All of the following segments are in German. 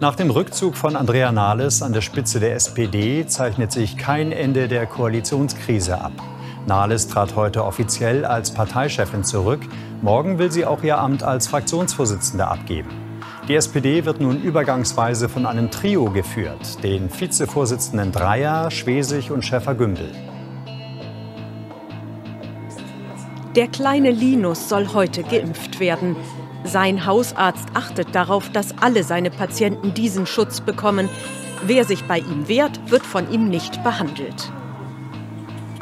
Nach dem Rückzug von Andrea Nahles an der Spitze der SPD zeichnet sich kein Ende der Koalitionskrise ab. Nahles trat heute offiziell als Parteichefin zurück. Morgen will sie auch ihr Amt als Fraktionsvorsitzende abgeben. Die SPD wird nun übergangsweise von einem Trio geführt, den Vizevorsitzenden Dreier, Schwesig und Schäfer-Gümbel. Der kleine Linus soll heute geimpft werden. Sein Hausarzt achtet darauf, dass alle seine Patienten diesen Schutz bekommen. Wer sich bei ihm wehrt, wird von ihm nicht behandelt.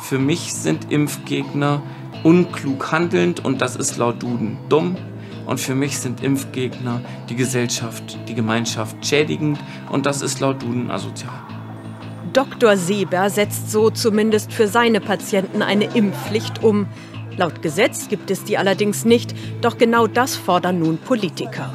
Für mich sind Impfgegner unklug handelnd und das ist laut Duden dumm. Und für mich sind Impfgegner die Gesellschaft, die Gemeinschaft schädigend und das ist laut Duden asozial. Dr. Seber setzt so zumindest für seine Patienten eine Impfpflicht um. Laut Gesetz gibt es die allerdings nicht, doch genau das fordern nun Politiker.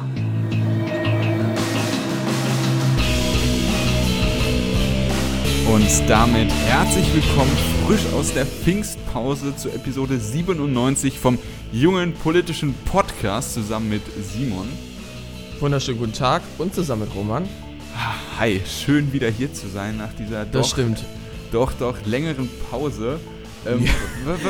Und damit herzlich willkommen frisch aus der Pfingstpause zur Episode 97 vom jungen politischen Podcast zusammen mit Simon. Wunderschönen guten Tag und zusammen mit Roman. Hi, schön wieder hier zu sein nach dieser das doch, stimmt. doch, doch längeren Pause. Ähm,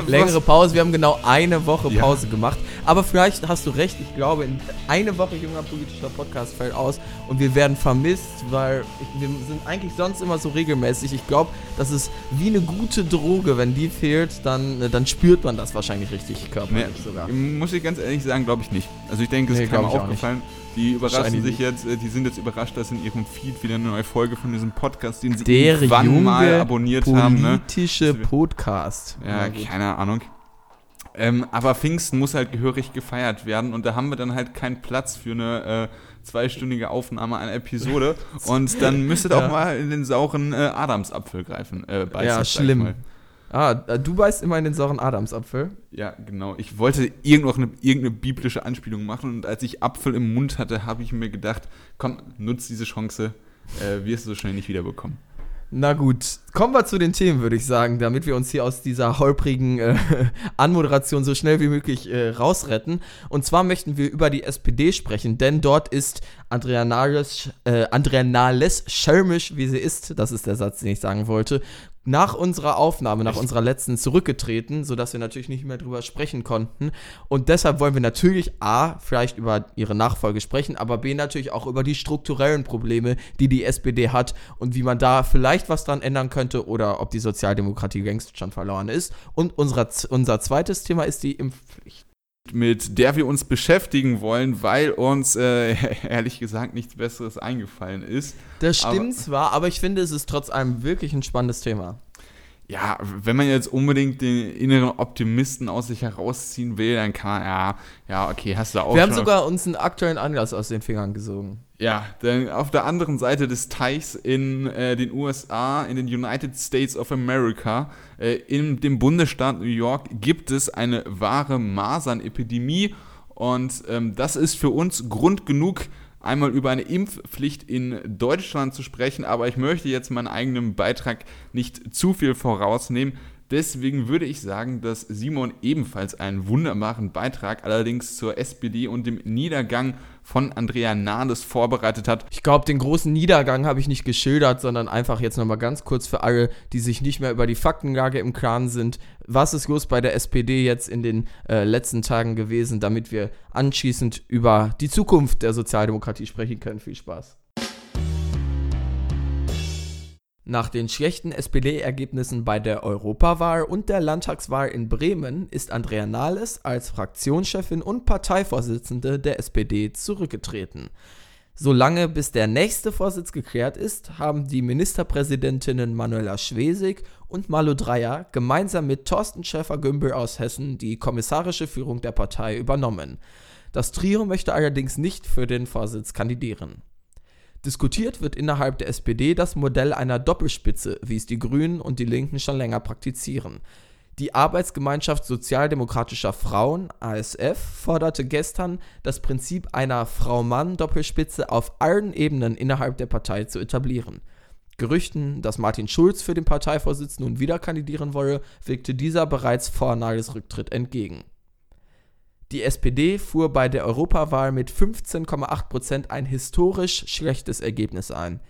Längere Pause, wir haben genau eine Woche Pause ja. gemacht. Aber vielleicht hast du recht, ich glaube, in eine Woche junger politischer Podcast fällt aus und wir werden vermisst, weil ich, wir sind eigentlich sonst immer so regelmäßig. Ich glaube, das ist wie eine gute Droge. Wenn die fehlt, dann, äh, dann spürt man das wahrscheinlich richtig körperlich nee, sogar. Muss ich ganz ehrlich sagen, glaube ich nicht. Also ich denke, es nee, ist keinem aufgefallen. Nicht. Die überraschen sich jetzt, äh, die sind jetzt überrascht, dass in ihrem Feed wieder eine neue Folge von diesem Podcast, den sie Der irgendwann mal abonniert haben. Der politische ne? Podcast. Ja, keine Ahnung. Ähm, aber Pfingsten muss halt gehörig gefeiert werden und da haben wir dann halt keinen Platz für eine äh, zweistündige Aufnahme einer Episode und dann müsstet ja. auch mal in den sauren äh, Adamsapfel greifen. Äh, ja, schlimm. Ah, äh, du beißt immer in den sauren Adamsapfel. Ja, genau. Ich wollte irgendeine, irgendeine biblische Anspielung machen und als ich Apfel im Mund hatte, habe ich mir gedacht, komm, nutz diese Chance, äh, wirst du so schnell nicht wiederbekommen. Na gut, kommen wir zu den Themen, würde ich sagen, damit wir uns hier aus dieser holprigen äh, Anmoderation so schnell wie möglich äh, rausretten. Und zwar möchten wir über die SPD sprechen, denn dort ist Andrea Nahles, äh, Andrea Nahles schelmisch, wie sie ist, das ist der Satz, den ich sagen wollte, nach unserer Aufnahme, nach unserer letzten zurückgetreten, sodass wir natürlich nicht mehr drüber sprechen konnten. Und deshalb wollen wir natürlich A, vielleicht über ihre Nachfolge sprechen, aber B, natürlich auch über die strukturellen Probleme, die die SPD hat und wie man da vielleicht was dran ändern könnte oder ob die Sozialdemokratie längst schon verloren ist. Und unser, unser zweites Thema ist die Impfpflicht mit der wir uns beschäftigen wollen, weil uns äh, ehrlich gesagt nichts Besseres eingefallen ist. Das stimmt aber, zwar, aber ich finde, es ist trotz allem wirklich ein spannendes Thema. Ja, wenn man jetzt unbedingt den inneren Optimisten aus sich herausziehen will, dann kann man, ja, ja, okay, hast du auch. Wir haben sogar uns einen aktuellen Anlass aus den Fingern gesogen. Ja, denn auf der anderen Seite des Teichs in äh, den USA, in den United States of America, äh, in dem Bundesstaat New York, gibt es eine wahre Masernepidemie. Und ähm, das ist für uns Grund genug, einmal über eine Impfpflicht in Deutschland zu sprechen. Aber ich möchte jetzt meinen eigenen Beitrag nicht zu viel vorausnehmen. Deswegen würde ich sagen, dass Simon ebenfalls einen wunderbaren Beitrag allerdings zur SPD und dem Niedergang von Andrea Nahles vorbereitet hat. Ich glaube, den großen Niedergang habe ich nicht geschildert, sondern einfach jetzt nochmal ganz kurz für alle, die sich nicht mehr über die Faktenlage im Klaren sind. Was ist los bei der SPD jetzt in den äh, letzten Tagen gewesen, damit wir anschließend über die Zukunft der Sozialdemokratie sprechen können? Viel Spaß. Nach den schlechten SPD-Ergebnissen bei der Europawahl und der Landtagswahl in Bremen ist Andrea Nahles als Fraktionschefin und Parteivorsitzende der SPD zurückgetreten. Solange bis der nächste Vorsitz geklärt ist, haben die Ministerpräsidentinnen Manuela Schwesig und Malu Dreyer gemeinsam mit Thorsten Schäfer-Gümbel aus Hessen die kommissarische Führung der Partei übernommen. Das Trio möchte allerdings nicht für den Vorsitz kandidieren. Diskutiert wird innerhalb der SPD das Modell einer Doppelspitze, wie es die Grünen und die Linken schon länger praktizieren. Die Arbeitsgemeinschaft Sozialdemokratischer Frauen, ASF, forderte gestern, das Prinzip einer Frau-Mann-Doppelspitze auf allen Ebenen innerhalb der Partei zu etablieren. Gerüchten, dass Martin Schulz für den Parteivorsitz nun wieder kandidieren wolle, wirkte dieser bereits vor Nagels Rücktritt entgegen. Die SPD fuhr bei der Europawahl mit 15,8% ein historisch schlechtes Ergebnis ein.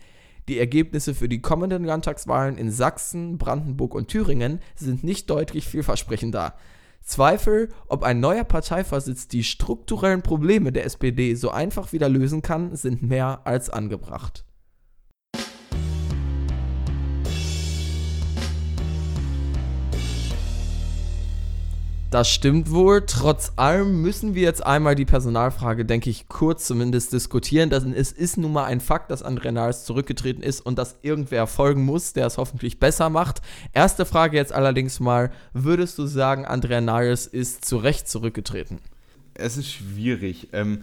Die Ergebnisse für die kommenden Landtagswahlen in Sachsen, Brandenburg und Thüringen sind nicht deutlich vielversprechender. Zweifel, ob ein neuer Parteivorsitz die strukturellen Probleme der SPD so einfach wieder lösen kann, sind mehr als angebracht. Das stimmt wohl. Trotz allem müssen wir jetzt einmal die Personalfrage, denke ich, kurz zumindest diskutieren. Denn es ist nun mal ein Fakt, dass André Nahles zurückgetreten ist und dass irgendwer folgen muss, der es hoffentlich besser macht. Erste Frage jetzt allerdings mal: Würdest du sagen, André Nahles ist zu Recht zurückgetreten? Es ist schwierig. Ähm,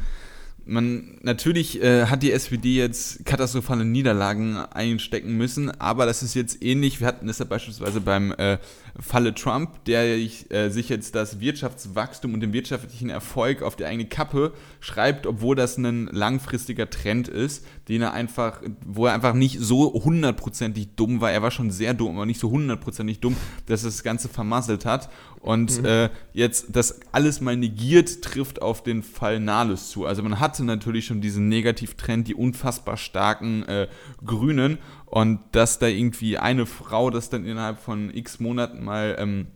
man natürlich äh, hat die SPD jetzt katastrophale Niederlagen einstecken müssen, aber das ist jetzt ähnlich. Wir hatten das ja beispielsweise beim äh, Falle Trump, der äh, sich jetzt das Wirtschaftswachstum und den wirtschaftlichen Erfolg auf die eigene Kappe schreibt, obwohl das ein langfristiger Trend ist, den er einfach, wo er einfach nicht so hundertprozentig dumm war. Er war schon sehr dumm, aber nicht so hundertprozentig dumm, dass er das Ganze vermasselt hat. Und mhm. äh, jetzt das alles mal negiert, trifft auf den Fall Nahles zu. Also man hatte natürlich schon diesen Negativtrend, die unfassbar starken äh, Grünen. Und dass da irgendwie eine Frau das dann innerhalb von x Monaten mal ähm,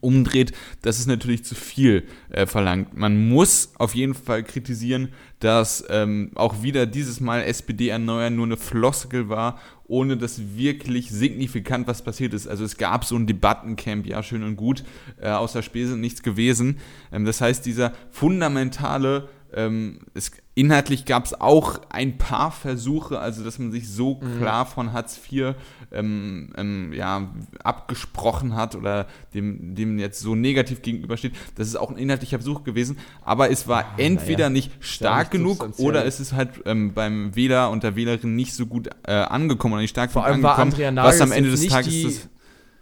umdreht, das ist natürlich zu viel äh, verlangt. Man muss auf jeden Fall kritisieren, dass ähm, auch wieder dieses Mal SPD erneuern nur eine Floskel war, ohne dass wirklich signifikant was passiert ist. Also es gab so ein Debattencamp, ja schön und gut, äh, außer Spesen nichts gewesen. Ähm, das heißt, dieser fundamentale ähm, es, inhaltlich gab es auch ein paar Versuche, also dass man sich so mhm. klar von Hartz IV ähm, ähm, ja, abgesprochen hat oder dem, dem jetzt so negativ gegenübersteht. Das ist auch ein inhaltlicher Versuch gewesen, aber es war ah, entweder ja. nicht stark nicht genug oder es ist halt ähm, beim Wähler und der Wählerin nicht so gut äh, angekommen oder nicht stark Vor allem war Andrea was am Ende des Tages die,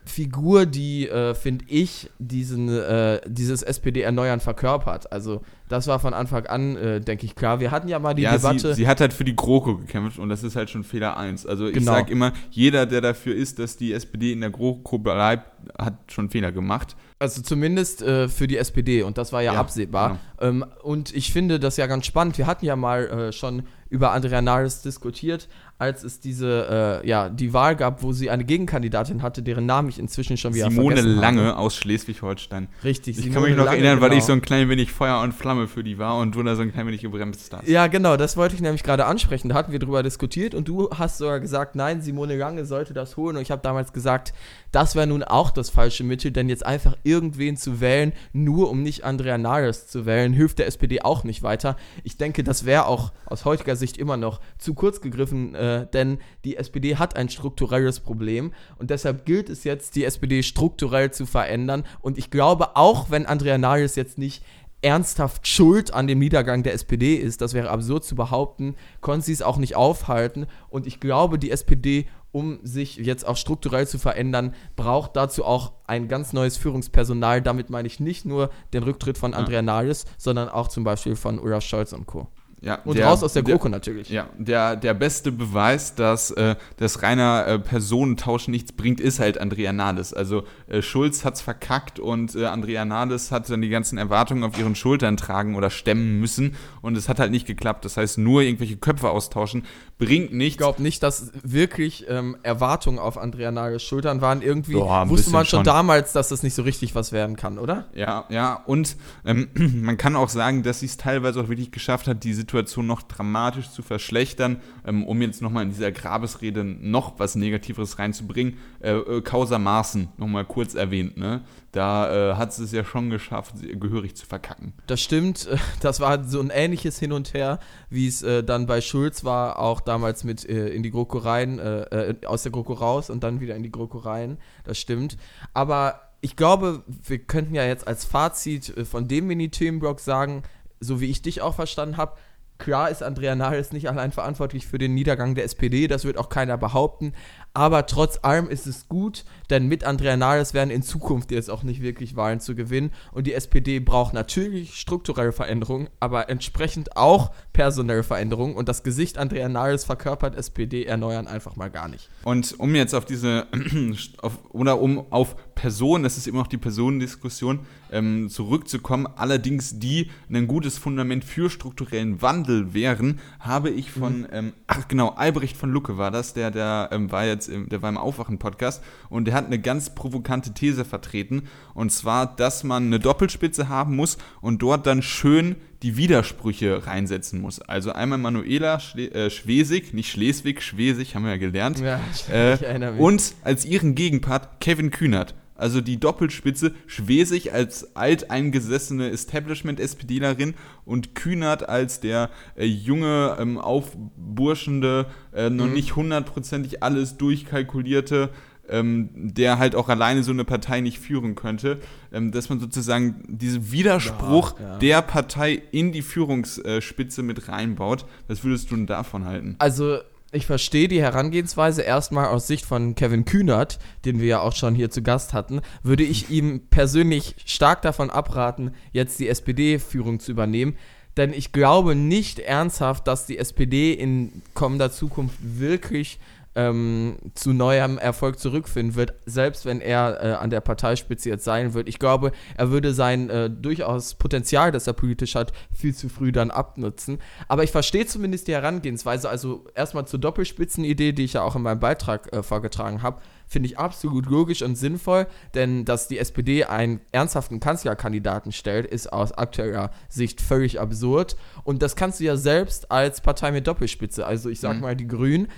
Figur, die, äh, finde ich, diesen, äh, dieses SPD-Erneuern verkörpert. Also das war von Anfang an, äh, denke ich, klar. Wir hatten ja mal die ja, Debatte. Sie, sie, hat halt für die GroKo gekämpft und das ist halt schon Fehler 1. Also ich genau. sage immer, jeder, der dafür ist, dass die SPD in der GroKo bleibt, hat schon Fehler gemacht. Also zumindest äh, für die SPD und das war ja, ja absehbar. Genau. Ähm, und ich finde das ja ganz spannend. Wir hatten ja mal äh, schon über Andrea Nahles diskutiert, als es diese, äh, ja, die Wahl gab, wo sie eine Gegenkandidatin hatte, deren Namen ich inzwischen schon wieder Simone vergessen Lange habe. aus Schleswig-Holstein. Richtig. Ich Simone kann mich noch Lange, erinnern, genau. weil ich genau. so ein klein wenig Feuer und Flamme für die war und du da so ein klein wenig gebremst hast. Ja, genau, das wollte ich nämlich gerade ansprechen. Da hatten wir drüber diskutiert und du hast sogar gesagt, nein, Simone Lange sollte das holen und ich habe damals gesagt, das wäre nun auch das falsche Mittel, denn jetzt einfach irgendwen zu wählen, nur um nicht Andrea Nahles zu wählen, hilft der SPD auch nicht weiter. Ich denke, das wäre auch aus heutiger Sicht immer noch zu kurz gegriffen, äh, denn die SPD hat ein strukturelles Problem und deshalb gilt es jetzt, die SPD strukturell zu verändern. Und ich glaube, auch wenn Andrea Nahles jetzt nicht ernsthaft schuld an dem Niedergang der SPD ist, das wäre absurd zu behaupten, konnte sie es auch nicht aufhalten. Und ich glaube, die SPD, um sich jetzt auch strukturell zu verändern, braucht dazu auch ein ganz neues Führungspersonal. Damit meine ich nicht nur den Rücktritt von Andrea Nahles, sondern auch zum Beispiel von Olaf Scholz und Co. Ja, und der, raus aus der GroKo natürlich. Ja, der, der beste Beweis, dass äh, das reiner äh, Personentausch nichts bringt, ist halt Andrea Nahles. Also äh, Schulz es verkackt und äh, Andrea Nahles hat dann die ganzen Erwartungen auf ihren Schultern tragen oder stemmen müssen und es hat halt nicht geklappt. Das heißt, nur irgendwelche Köpfe austauschen bringt nichts. Ich glaube nicht, dass wirklich ähm, Erwartungen auf Andrea Nahles Schultern waren. Irgendwie Boah, wusste man schon, schon, damals, dass das nicht so richtig was werden kann, oder? Ja, ja. Und ähm, man kann auch sagen, dass sie es teilweise auch wirklich geschafft hat, die Situation noch dramatisch zu verschlechtern, ähm, um jetzt nochmal in dieser Grabesrede noch was Negativeres reinzubringen. Äh, äh, Causa Maaßen nochmal kurz erwähnt, ne? Da äh, hat sie es ja schon geschafft, gehörig zu verkacken. Das stimmt. Das war so ein ähnliches Hin und Her, wie es äh, dann bei Schulz war, auch damals mit äh, in die GroKo rein, äh, äh, aus der GroKo raus und dann wieder in die GroKo rein. Das stimmt. Aber ich glaube, wir könnten ja jetzt als Fazit äh, von dem Mini-Themenblock sagen, so wie ich dich auch verstanden habe, Klar ist Andrea Nahles nicht allein verantwortlich für den Niedergang der SPD, das wird auch keiner behaupten. Aber trotz allem ist es gut, denn mit Andrea Nahles werden in Zukunft jetzt auch nicht wirklich Wahlen zu gewinnen. Und die SPD braucht natürlich strukturelle Veränderungen, aber entsprechend auch personelle Veränderungen. Und das Gesicht Andrea Nahles verkörpert SPD erneuern einfach mal gar nicht. Und um jetzt auf diese, auf, oder um auf Person, das ist immer noch die Personendiskussion, ähm, zurückzukommen, allerdings die ein gutes Fundament für strukturellen Wandel wären, habe ich von, mhm. ähm, ach genau, Albrecht von Lucke war das, der, der ähm, war jetzt, im, der war im Aufwachen-Podcast und der hat eine ganz provokante These vertreten und zwar, dass man eine Doppelspitze haben muss und dort dann schön die Widersprüche reinsetzen muss. Also einmal Manuela Schle äh, Schwesig, nicht Schleswig, Schwesig, haben wir ja gelernt. Ja, äh, und als ihren Gegenpart Kevin Kühnert. Also die Doppelspitze Schwesig als alteingesessene Establishment-SPDlerin und Kühnert als der äh, junge, ähm, aufburschende, äh, noch mhm. nicht hundertprozentig alles durchkalkulierte ähm, der halt auch alleine so eine Partei nicht führen könnte, ähm, dass man sozusagen diesen Widerspruch ja, ja. der Partei in die Führungsspitze mit reinbaut. Was würdest du denn davon halten? Also ich verstehe die Herangehensweise erstmal aus Sicht von Kevin Kühnert, den wir ja auch schon hier zu Gast hatten, würde ich ihm persönlich stark davon abraten, jetzt die SPD-Führung zu übernehmen. Denn ich glaube nicht ernsthaft, dass die SPD in kommender Zukunft wirklich ähm, zu neuem Erfolg zurückfinden wird, selbst wenn er äh, an der Parteispitze jetzt sein wird. Ich glaube, er würde sein äh, durchaus Potenzial, das er politisch hat, viel zu früh dann abnutzen. Aber ich verstehe zumindest die Herangehensweise. Also erstmal zur Doppelspitzenidee, die ich ja auch in meinem Beitrag äh, vorgetragen habe finde ich absolut logisch und sinnvoll, denn dass die SPD einen ernsthaften Kanzlerkandidaten stellt, ist aus aktueller Sicht völlig absurd. Und das kannst du ja selbst als Partei mit Doppelspitze, also ich sag mhm. mal, die Grünen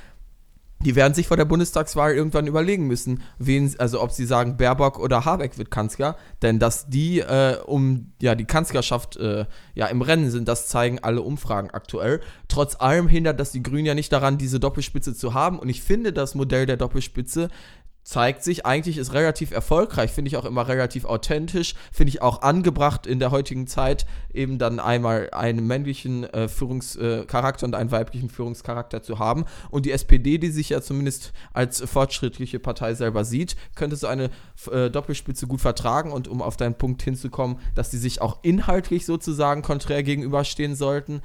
die werden sich vor der Bundestagswahl irgendwann überlegen müssen, wen, also ob sie sagen, Baerbock oder Habeck wird Kanzler, denn dass die äh, um ja die Kanzlerschaft äh, ja im Rennen sind, das zeigen alle Umfragen aktuell. Trotz allem hindert das die Grünen ja nicht daran, diese Doppelspitze zu haben. Und ich finde das Modell der Doppelspitze zeigt sich, eigentlich ist relativ erfolgreich, finde ich auch immer relativ authentisch, finde ich auch angebracht in der heutigen Zeit, eben dann einmal einen männlichen äh, Führungscharakter äh, und einen weiblichen Führungscharakter zu haben. Und die SPD, die sich ja zumindest als fortschrittliche Partei selber sieht, könnte so eine äh, Doppelspitze gut vertragen. Und um auf deinen Punkt hinzukommen, dass die sich auch inhaltlich sozusagen konträr gegenüberstehen sollten,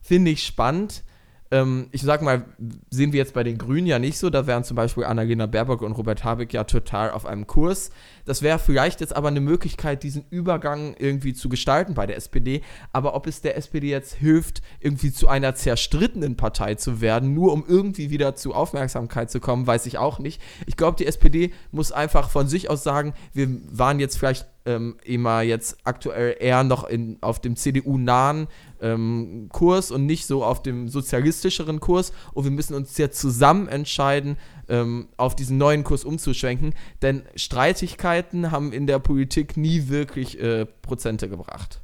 finde ich spannend ähm, ich sag mal, sehen wir jetzt bei den Grünen ja nicht so. Da wären zum Beispiel Annalena Baerbock und Robert Habeck ja total auf einem Kurs. Das wäre vielleicht jetzt aber eine Möglichkeit, diesen Übergang irgendwie zu gestalten bei der SPD. Aber ob es der SPD jetzt hilft, irgendwie zu einer zerstrittenen Partei zu werden, nur um irgendwie wieder zu Aufmerksamkeit zu kommen, weiß ich auch nicht. Ich glaube, die SPD muss einfach von sich aus sagen, wir waren jetzt vielleicht ähm, immer jetzt aktuell eher noch in, auf dem CDU-nahen ähm, Kurs und nicht so auf dem sozialistischeren Kurs. Und wir müssen uns jetzt zusammen entscheiden, ähm, auf diesen neuen Kurs umzuschwenken. Denn Streitigkeiten haben in der Politik nie wirklich äh, Prozente gebracht.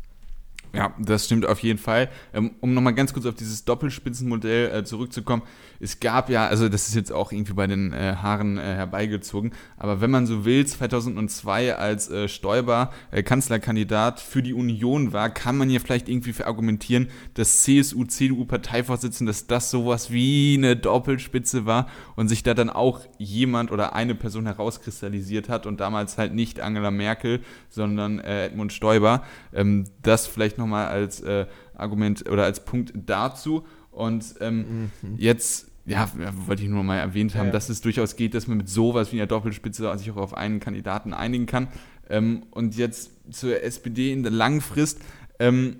Ja, das stimmt auf jeden Fall. Ähm, um nochmal ganz kurz auf dieses Doppelspitzenmodell äh, zurückzukommen. Es gab ja, also das ist jetzt auch irgendwie bei den äh, Haaren äh, herbeigezogen, aber wenn man so will, 2002 als Stoiber Kanzlerkandidat für die Union war, kann man ja vielleicht irgendwie verargumentieren, dass CSU, CDU-Parteivorsitzende, dass das sowas wie eine Doppelspitze war und sich da dann auch jemand oder eine Person herauskristallisiert hat und damals halt nicht Angela Merkel, sondern Edmund Stoiber. Ähm, das vielleicht noch nochmal als äh, Argument oder als Punkt dazu. Und ähm, mhm. jetzt, ja, wollte ich nur mal erwähnt haben, ja, ja. dass es durchaus geht, dass man mit sowas wie einer Doppelspitze sich auch auf einen Kandidaten einigen kann. Ähm, und jetzt zur SPD in der langen Frist, ähm,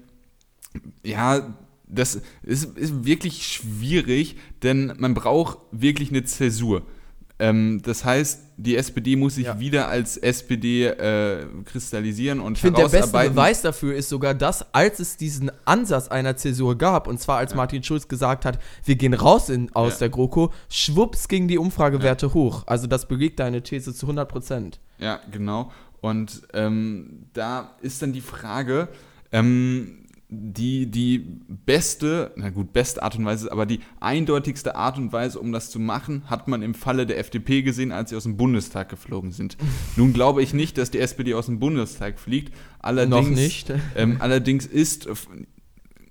ja, das ist, ist, wirklich schwierig, denn man braucht wirklich eine Zäsur. Ähm, das heißt, die SPD muss sich ja. wieder als SPD äh, kristallisieren und ich finde, der beste Beweis dafür ist sogar das, als es diesen Ansatz einer Zäsur gab, und zwar als ja. Martin Schulz gesagt hat, wir gehen raus in, aus ja. der GroKo, schwupps gingen die Umfragewerte hoch. Also das belegt deine These zu 100 Prozent. Ja, genau. Und ähm, da ist dann die Frage, ähm, die, die beste, na gut, beste Art und Weise, aber die eindeutigste Art und Weise, um das zu machen, hat man im Falle der FDP gesehen, als sie aus dem Bundestag geflogen sind. Nun glaube ich nicht, dass die SPD aus dem Bundestag fliegt. Allerdings, Noch nicht. ähm, allerdings ist,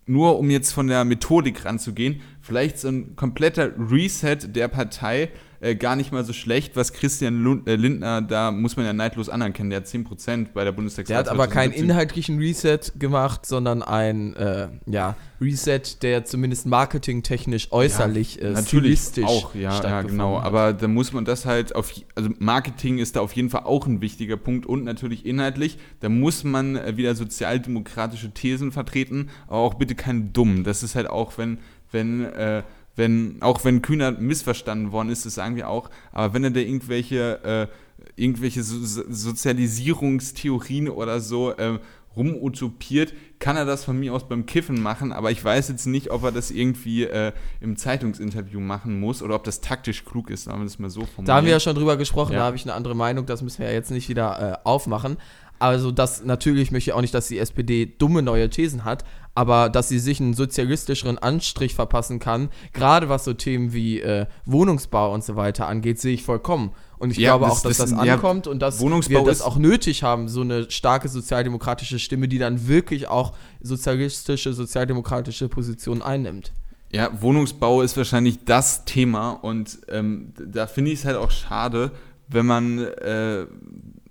nur um jetzt von der Methodik ranzugehen, vielleicht so ein kompletter Reset der Partei äh, gar nicht mal so schlecht, was Christian Lund, äh, Lindner, da muss man ja neidlos anerkennen, der hat 10% bei der Bundestagswahl. Der hat aber keinen inhaltlichen Reset gemacht, sondern ein äh, ja, Reset, der zumindest marketingtechnisch äußerlich ja, äh, natürlich auch, ja, ja genau. Hat. Aber da muss man das halt auf, also Marketing ist da auf jeden Fall auch ein wichtiger Punkt und natürlich inhaltlich. Da muss man wieder sozialdemokratische Thesen vertreten, aber auch bitte keine dummen. Das ist halt auch, wenn, wenn äh, wenn, auch wenn Kühner missverstanden worden ist, das sagen wir auch, aber wenn er da irgendwelche, äh, irgendwelche so Sozialisierungstheorien oder so äh, rumutopiert, kann er das von mir aus beim Kiffen machen, aber ich weiß jetzt nicht, ob er das irgendwie äh, im Zeitungsinterview machen muss oder ob das taktisch klug ist, sagen wir das mal so formulieren. Da haben wir ja schon drüber gesprochen, ja. da habe ich eine andere Meinung, das müssen wir ja jetzt nicht wieder äh, aufmachen. Also das natürlich möchte ich auch nicht, dass die SPD dumme neue Thesen hat, aber dass sie sich einen sozialistischeren Anstrich verpassen kann, gerade was so Themen wie äh, Wohnungsbau und so weiter angeht, sehe ich vollkommen. Und ich ja, glaube das, auch, dass das, das ankommt ja, und dass Wohnungsbau wir das auch nötig haben, so eine starke sozialdemokratische Stimme, die dann wirklich auch sozialistische, sozialdemokratische Positionen einnimmt. Ja, Wohnungsbau ist wahrscheinlich das Thema und ähm, da finde ich es halt auch schade, wenn man äh,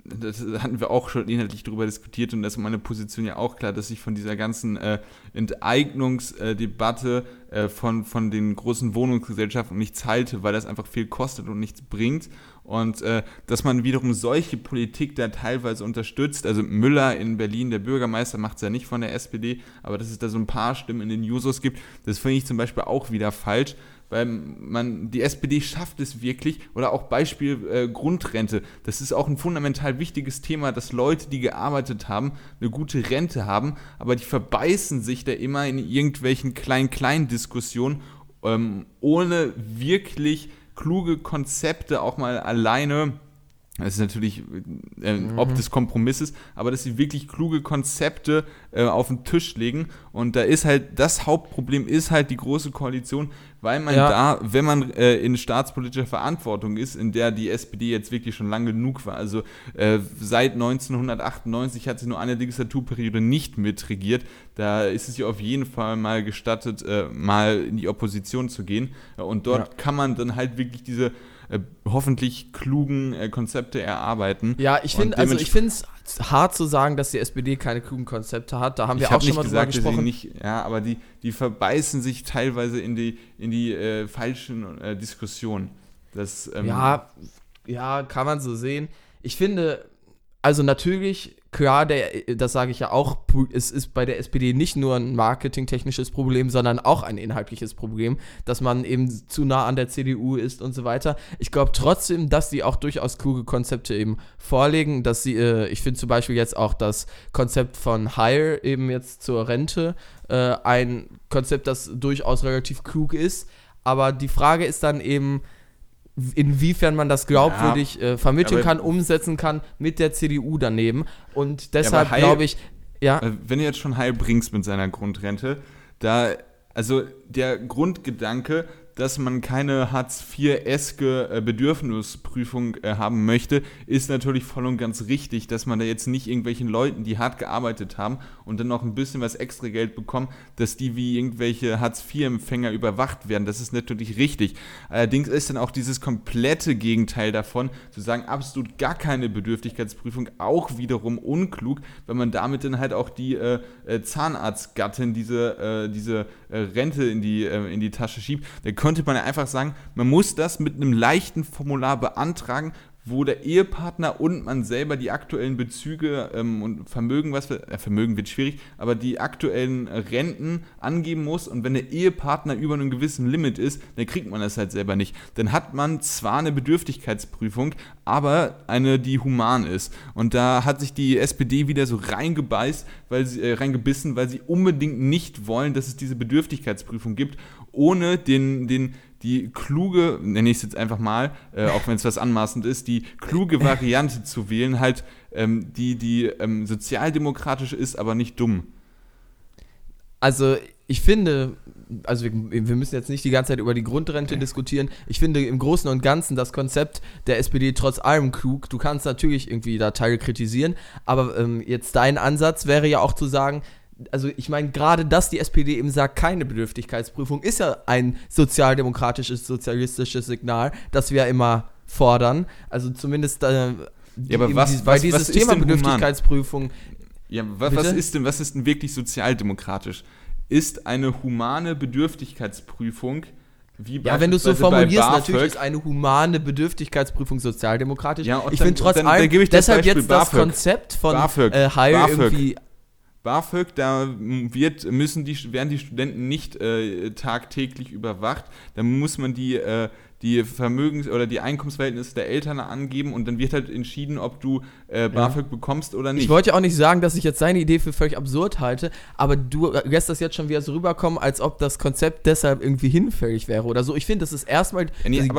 das hatten wir auch schon inhaltlich darüber diskutiert und das ist meine Position ja auch klar, dass ich von dieser ganzen äh, Enteignungsdebatte äh, von, von den großen Wohnungsgesellschaften nichts halte, weil das einfach viel kostet und nichts bringt. Und äh, dass man wiederum solche Politik da teilweise unterstützt. Also Müller in Berlin, der Bürgermeister, macht es ja nicht von der SPD, aber dass es da so ein paar Stimmen in den Jusos gibt, das finde ich zum Beispiel auch wieder falsch weil man, die SPD schafft es wirklich, oder auch Beispiel äh, Grundrente, das ist auch ein fundamental wichtiges Thema, dass Leute, die gearbeitet haben, eine gute Rente haben, aber die verbeißen sich da immer in irgendwelchen kleinen-kleinen Diskussionen, ähm, ohne wirklich kluge Konzepte auch mal alleine das ist natürlich äh, mhm. ob des Kompromisses, aber dass sie wirklich kluge Konzepte äh, auf den Tisch legen. Und da ist halt, das Hauptproblem ist halt die große Koalition, weil man ja. da, wenn man äh, in staatspolitischer Verantwortung ist, in der die SPD jetzt wirklich schon lang genug war, also äh, seit 1998 hat sie nur eine Legislaturperiode nicht mitregiert, da ist es ja auf jeden Fall mal gestattet, äh, mal in die Opposition zu gehen. Und dort ja. kann man dann halt wirklich diese äh, hoffentlich klugen äh, Konzepte erarbeiten. Ja, ich finde also ich finde es hart zu sagen, dass die SPD keine klugen Konzepte hat. Da haben wir auch schon mal gesagt, drüber gesprochen. Nicht, ja, aber die, die verbeißen sich teilweise in die, in die äh, falschen äh, Diskussionen. Das, ähm ja, ja, kann man so sehen. Ich finde, also natürlich klar, der, das sage ich ja auch, es ist bei der SPD nicht nur ein marketingtechnisches Problem, sondern auch ein inhaltliches Problem, dass man eben zu nah an der CDU ist und so weiter. Ich glaube trotzdem, dass sie auch durchaus kluge Konzepte eben vorlegen, dass sie, äh, ich finde zum Beispiel jetzt auch das Konzept von Hire eben jetzt zur Rente äh, ein Konzept, das durchaus relativ klug ist. Aber die Frage ist dann eben, inwiefern man das glaubwürdig ja, äh, vermitteln kann, umsetzen kann mit der CDU daneben. Und deshalb ja, glaube ich, ja. Äh, wenn du jetzt schon Heil bringst mit seiner Grundrente, da, also der Grundgedanke, dass man keine Hartz-IV-eske äh, Bedürfnisprüfung äh, haben möchte, ist natürlich voll und ganz richtig, dass man da jetzt nicht irgendwelchen Leuten, die hart gearbeitet haben und dann noch ein bisschen was extra Geld bekommen, dass die wie irgendwelche Hartz-IV-Empfänger überwacht werden. Das ist natürlich richtig. Allerdings ist dann auch dieses komplette Gegenteil davon, zu sagen, absolut gar keine Bedürftigkeitsprüfung, auch wiederum unklug, weil man damit dann halt auch die äh, äh Zahnarztgattin diese, äh, diese Rente in die, in die Tasche schiebt. Da könnte man ja einfach sagen, man muss das mit einem leichten Formular beantragen, wo der Ehepartner und man selber die aktuellen Bezüge ähm, und Vermögen, was wir, äh, Vermögen wird schwierig, aber die aktuellen Renten angeben muss und wenn der Ehepartner über einem gewissen Limit ist, dann kriegt man das halt selber nicht. Dann hat man zwar eine Bedürftigkeitsprüfung, aber eine, die human ist. Und da hat sich die SPD wieder so reingebeißt, weil sie, äh, reingebissen, weil sie unbedingt nicht wollen, dass es diese Bedürftigkeitsprüfung gibt ohne den, den, die kluge, nenne ich es jetzt einfach mal, äh, auch wenn es was anmaßend ist, die kluge Variante zu wählen, halt ähm, die, die ähm, sozialdemokratisch ist, aber nicht dumm. Also ich finde, also wir, wir, müssen jetzt nicht die ganze Zeit über die Grundrente diskutieren. Ich finde im Großen und Ganzen das Konzept der SPD trotz allem klug. Du kannst natürlich irgendwie da Teile kritisieren, aber ähm, jetzt dein Ansatz wäre ja auch zu sagen, also ich meine, gerade dass die SPD eben sagt, keine Bedürftigkeitsprüfung, ist ja ein sozialdemokratisches, sozialistisches Signal, das wir immer fordern. Also zumindest äh, ja, aber was, die, weil was, dieses was Thema? Bedürftigkeitsprüfung. Ja, was, was, ist denn, was ist denn wirklich sozialdemokratisch? Ist eine humane Bedürftigkeitsprüfung wie Ja, wenn du es so formulierst, natürlich ist eine humane Bedürftigkeitsprüfung sozialdemokratisch. Ja, ich finde trotz allem, das deshalb Beispiel jetzt das BAföG. Konzept von BAföG. äh, Heil BAföG. irgendwie BAföG, da wird, müssen die, werden die Studenten nicht äh, tagtäglich überwacht. Da muss man die, äh, die Vermögens- oder die Einkommensverhältnisse der Eltern angeben und dann wird halt entschieden, ob du äh, BAföG bekommst oder nicht. Ich wollte ja auch nicht sagen, dass ich jetzt seine Idee für völlig absurd halte, aber du lässt das jetzt schon wieder so rüberkommen, als ob das Konzept deshalb irgendwie hinfällig wäre oder so. Ich finde, das ist erstmal Ja, nee, das, wir-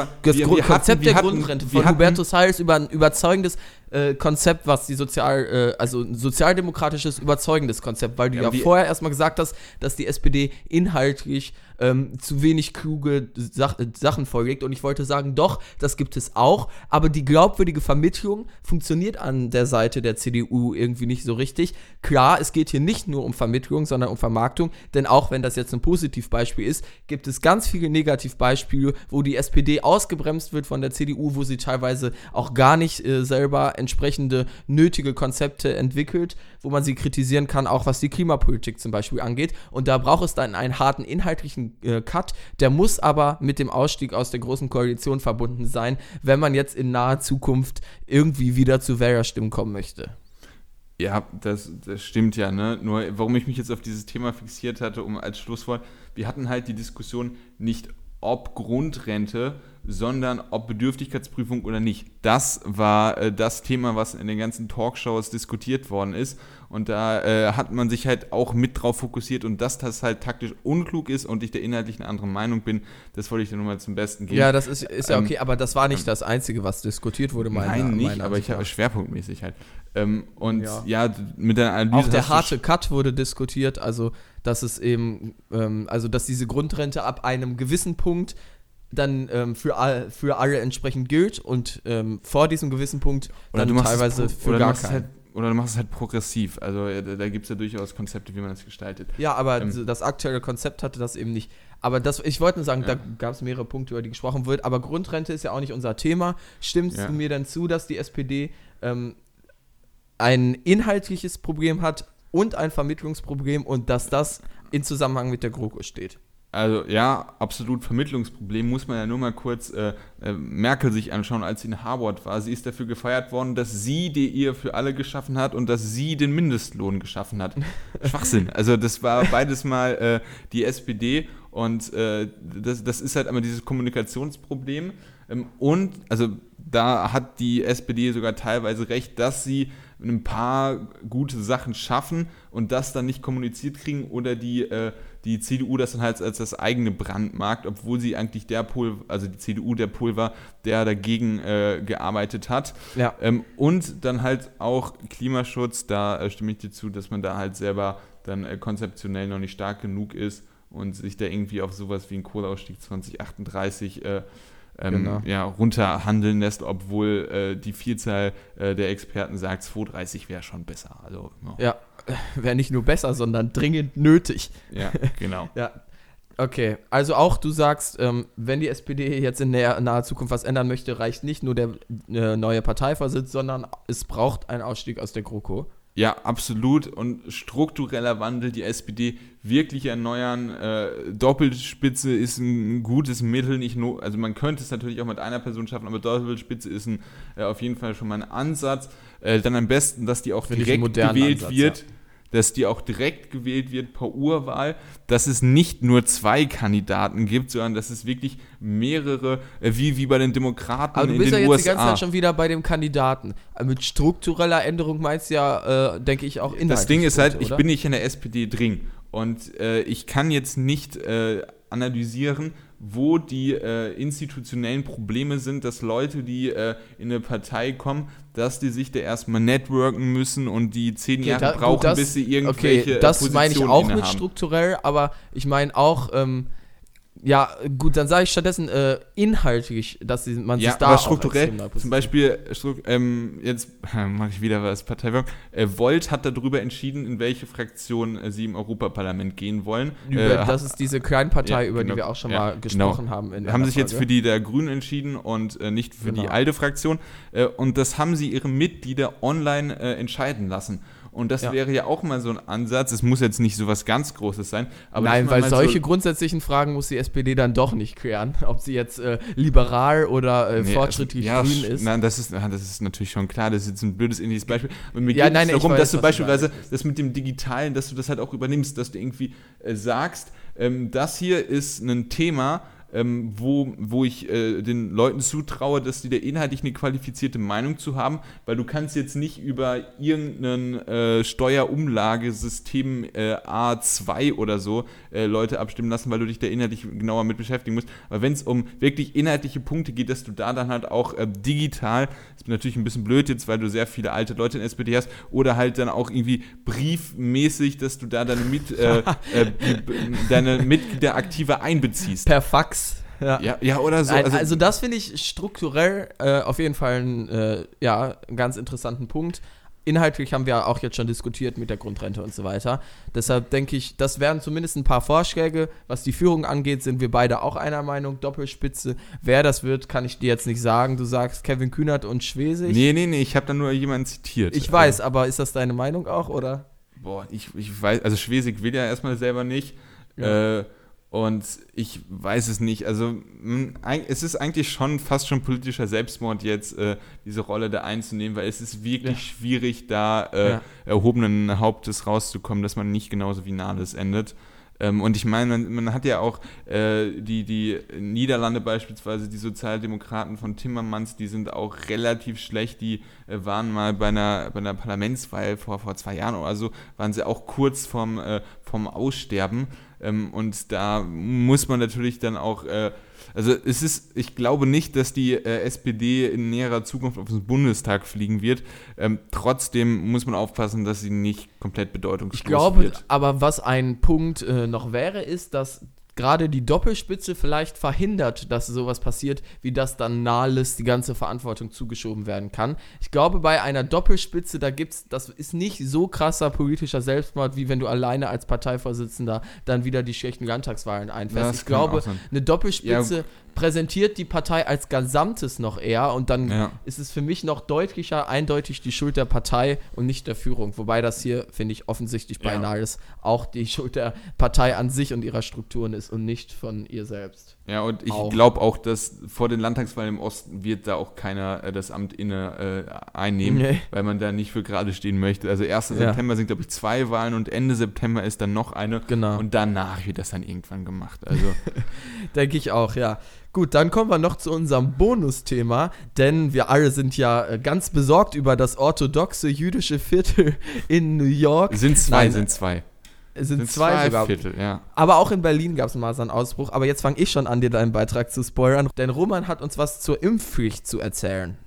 Grund- wir hatten- Konzept der Grundrente von hatten- Hubertus Heils über ein überzeugendes äh, Konzept, was die sozial, äh, also ein sozialdemokratisches überzeugendes Konzept, weil du Ja, ja, vorher erstmal gesagt hast, dass die SPD inhaltlich ähm, zu wenig kluge Sach Sachen vorlegt. Und ich wollte sagen, doch, das gibt es auch, aber die glaubwürdige Vermittlung funktioniert an der Seite der CDU irgendwie nicht so richtig. Klar, es geht hier nicht nur um Vermittlung, sondern um Vermarktung, denn auch wenn das jetzt ein Positivbeispiel ist, gibt es ganz viele Negativbeispiele, wo die SPD ausgebremst wird von der CDU, wo sie teilweise auch gar nicht äh, selber entsprechende nötige Konzepte entwickelt, wo man sie kritisieren kann, auch was die Klimapolitik zum Beispiel angeht. Und da braucht es dann einen harten inhaltlichen äh, Cut. Der muss aber mit dem Ausstieg aus der Großen Koalition verbunden sein, wenn man jetzt in naher Zukunft irgendwie wieder zu Wählerstimmen kommen möchte. Ja, das, das stimmt ja, ne? Nur warum ich mich jetzt auf dieses Thema fixiert hatte, um als Schlusswort, wir hatten halt die Diskussion nicht ob Grundrente, sondern ob Bedürftigkeitsprüfung oder nicht. Das war äh, das Thema, was in den ganzen Talkshows diskutiert worden ist. Und da äh, hat man sich halt auch mit drauf fokussiert und dass das halt taktisch unklug ist und ich der inhaltlich eine andere Meinung bin, das wollte ich dir nur mal zum Besten geben. Ja, das ist, ist ja Ähm, okay, aber das war nicht das Einzige, was diskutiert wurde, meiner Nein, nicht, meiner aber ich habe schwerpunktmäßig halt. Ähm, und Ja. ja. mit der Analyse. Auch der harte Cut wurde diskutiert, also dass es eben, ähm, also dass diese Grundrente ab einem gewissen Punkt dann ähm, für, all, für alle entsprechend gilt und ähm, vor diesem gewissen Punkt dann teilweise für oder gar du machst es keinen. halt, oder du machst es halt progressiv. Also äh, da, da gibt es ja durchaus Konzepte, wie man das gestaltet. Ja, aber Ähm, das aktuelle Konzept hatte das eben nicht. Aber das, ich wollte nur sagen, Ja. da gab es mehrere Punkte, über die gesprochen wird. Aber Grundrente ist ja auch nicht unser Thema. Stimmst Ja. du mir denn zu, dass die SPD ähm, ein inhaltliches Problem hat und ein Vermittlungsproblem und dass das in Zusammenhang mit der GroKo steht? Also ja, absolut Vermittlungsproblem. Muss man ja nur mal kurz äh, äh, Merkel sich anschauen, als sie in Harvard war. Sie ist dafür gefeiert worden, dass sie die Ehe für alle geschaffen hat und dass sie den Mindestlohn geschaffen hat. Schwachsinn. Also das war beides mal äh, die SPD und äh, das, das ist halt einmal dieses Kommunikationsproblem. Ähm, und also da hat die SPD sogar teilweise recht, dass sie ein paar gute Sachen schaffen und das dann nicht kommuniziert kriegen oder die, äh, die CDU das dann halt als das eigene brandmarkt, obwohl sie eigentlich der Pol, also die CDU der Pol war, der dagegen äh, gearbeitet hat. Ja. Ähm, und dann halt auch Klimaschutz, da äh, stimme ich dir zu, dass man da halt selber dann äh, konzeptionell noch nicht stark genug ist und sich da irgendwie auf sowas wie einen Kohleausstieg 2038 äh, ähm, Genau. ja, runterhandeln lässt, obwohl äh, die Vielzahl äh, der Experten sagt, 230 wäre schon besser. Also, ja, Ja, wäre nicht nur besser, sondern dringend nötig. ja genau. Ja. Okay, also auch du sagst, ähm, wenn die SPD jetzt in der naher Zukunft was ändern möchte, reicht nicht nur der äh, neue Parteivorsitz, sondern es braucht einen Ausstieg aus der GroKo. Ja, absolut. Und struktureller Wandel, die SPD wirklich erneuern. Äh, Doppelspitze ist ein gutes Mittel. Nicht nur, also man könnte es natürlich auch mit einer Person schaffen, aber Doppelspitze ist ein, äh, auf jeden Fall schon mal ein Ansatz. Äh, dann am besten, dass die auch Finde direkt gewählt Ansatz, wird. Dass die auch direkt gewählt wird per Urwahl, dass es nicht nur zwei Kandidaten gibt, sondern dass es wirklich mehrere, äh, wie, wie bei den Demokraten Aber du in bist ja jetzt die ganze. Zeit schon wieder bei dem Kandidaten. Äh, Mit struktureller Änderung meinst du ja, äh, denke ich, auch inhaltlich. Das Ding ist halt, ich oder? bin nicht in der SPD drin und äh, ich kann jetzt nicht äh, analysieren, wo die äh, institutionellen Probleme sind, dass Leute, die äh, in eine Partei kommen, dass die sich da erstmal networken müssen und die zehn Okay, Jahre da- brauchen, das- bis sie irgendwelche Okay, das Positionen meine ich auch mit innehaben. strukturell, aber ich meine auch, ähm, Ja, gut, dann sage ich stattdessen äh, inhaltlich, dass sie, man ja, sich da aber strukturell, zum. Beispiel, ähm, jetzt mache ich wieder was Parteiwerbung, äh, Volt hat darüber entschieden, in welche Fraktion äh, sie im Europaparlament gehen wollen. Über, äh, das ist diese Kleinpartei, ja, über genau. die wir auch schon Ja, mal genau. gesprochen haben. In haben einer sich jetzt für die der Grünen entschieden und äh, nicht für die Genau. alte Fraktion. Äh, und das haben sie ihre Mitglieder online entscheiden lassen. Und das Ja. wäre ja auch mal so ein Ansatz. Es muss jetzt nicht so was ganz Großes sein. Aber Nein, weil solche so, grundsätzlichen Fragen muss die SPD dann doch nicht klären, ob sie jetzt äh, liberal oder äh, Nee, fortschrittlich ja, grün ist. Nein, das ist, das ist natürlich schon klar. Das ist jetzt ein blödes ähnliches Beispiel. Und mir Ja, geht nein, es darum, weiß, dass du du beispielsweise sagen das mit dem Digitalen, dass du das halt auch übernimmst, dass du irgendwie äh, sagst, ähm, das hier ist ein Thema, ähm, wo, wo ich äh, den Leuten zutraue, dass die da inhaltlich eine qualifizierte Meinung zu haben, weil du kannst jetzt nicht über irgendein äh, Steuerumlagesystem äh, A2 oder so äh, Leute abstimmen lassen, weil du dich da inhaltlich genauer mit beschäftigen musst. Aber wenn es um wirklich inhaltliche Punkte geht, dass du da dann halt auch äh, digital, ist natürlich ein bisschen blöd jetzt, weil du sehr viele alte Leute in SPD hast, oder halt dann auch irgendwie briefmäßig, dass du da deine, mit, äh, deine Mitglieder aktiver einbeziehst. Per Fax. Ja. Ja, ja, oder so. Nein, also, das finde ich strukturell äh, auf jeden Fall einen, äh, ja, einen ganz interessanten Punkt. Inhaltlich haben wir auch jetzt schon diskutiert mit der Grundrente und so weiter. Deshalb denke ich, das wären zumindest ein paar Vorschläge. Was die Führung angeht, sind wir beide auch einer Meinung. Doppelspitze. Wer das wird, kann ich dir jetzt nicht sagen. Du sagst Kevin Kühnert und Schwesig. nee, nee, nee, ich habe da nur jemanden zitiert. Ich weiß, aber ist das deine Meinung auch, oder? Boah, ich, ich weiß, also Schwesig will ja erstmal selber nicht. Ja. Äh, und ich weiß es nicht. Also eig- es ist eigentlich schon fast schon politischer Selbstmord jetzt, äh, diese Rolle da einzunehmen, weil es ist wirklich Ja. schwierig, da äh, Ja. erhobenen Hauptes rauszukommen, dass man nicht genauso wie Nahles endet. Ähm, und ich meine, man, man hat ja auch äh, die, die Niederlande beispielsweise, die Sozialdemokraten von Timmermans, die sind auch relativ schlecht. Die äh, waren mal bei einer, bei einer Parlamentswahl vor, vor zwei Jahren oder so, waren sie auch kurz vom, äh, vom Aussterben. Ähm, und da muss man natürlich dann auch, äh, also es ist, ich glaube nicht, dass die äh, SPD in näherer Zukunft auf den Bundestag fliegen wird. Ähm, trotzdem muss man aufpassen, dass sie nicht komplett bedeutungslos Ich glaube, wird. aber was ein Punkt äh, noch wäre, ist, dass gerade die Doppelspitze vielleicht verhindert, dass sowas passiert, wie das dann Nahles die ganze Verantwortung zugeschoben werden kann. Ich glaube, bei einer Doppelspitze, da gibt's, das ist nicht so krasser politischer Selbstmord, wie wenn du alleine als Parteivorsitzender dann wieder die schlechten Landtagswahlen Ja, einfährst. das ich glaube, eine Doppelspitze präsentiert die Partei als Gesamtes noch eher und dann Ja. ist es für mich noch deutlicher, eindeutig die Schuld der Partei und nicht der Führung. Wobei das hier, finde ich, offensichtlich Ja. Nahles auch die Schuld der Partei an sich und ihrer Strukturen ist und nicht von ihr selbst. Ja, und ich glaube auch, dass vor den Landtagswahlen im Osten wird da auch keiner äh, das Amt inne äh, einnehmen, Nee. weil man da nicht für gerade stehen möchte. Also 1. Ja. September sind, glaube ich, zwei Wahlen und Ende September ist dann noch eine. Genau. Und danach wird das dann irgendwann gemacht. Also, Denke ich auch, ja. Gut, dann kommen wir noch zu unserem Bonusthema, denn wir alle sind ja äh, ganz besorgt über das orthodoxe jüdische Viertel in New York. sind zwei, Nein, sind zwei. Es sind, Sind zwei, zwei sogar. Viertel, ja. Aber auch in Berlin gab es mal so einen Ausbruch. Aber jetzt fange ich schon an, dir deinen Beitrag zu spoilern. Denn Roman hat uns was zur Impfpflicht zu erzählen.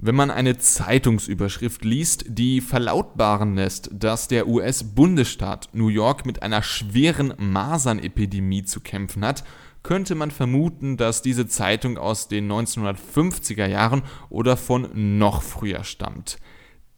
Wenn man eine Zeitungsüberschrift liest, die verlautbaren lässt, dass der US-Bundesstaat New York mit einer schweren Masernepidemie zu kämpfen hat, könnte man vermuten, dass diese Zeitung aus den 1950er Jahren oder von noch früher stammt.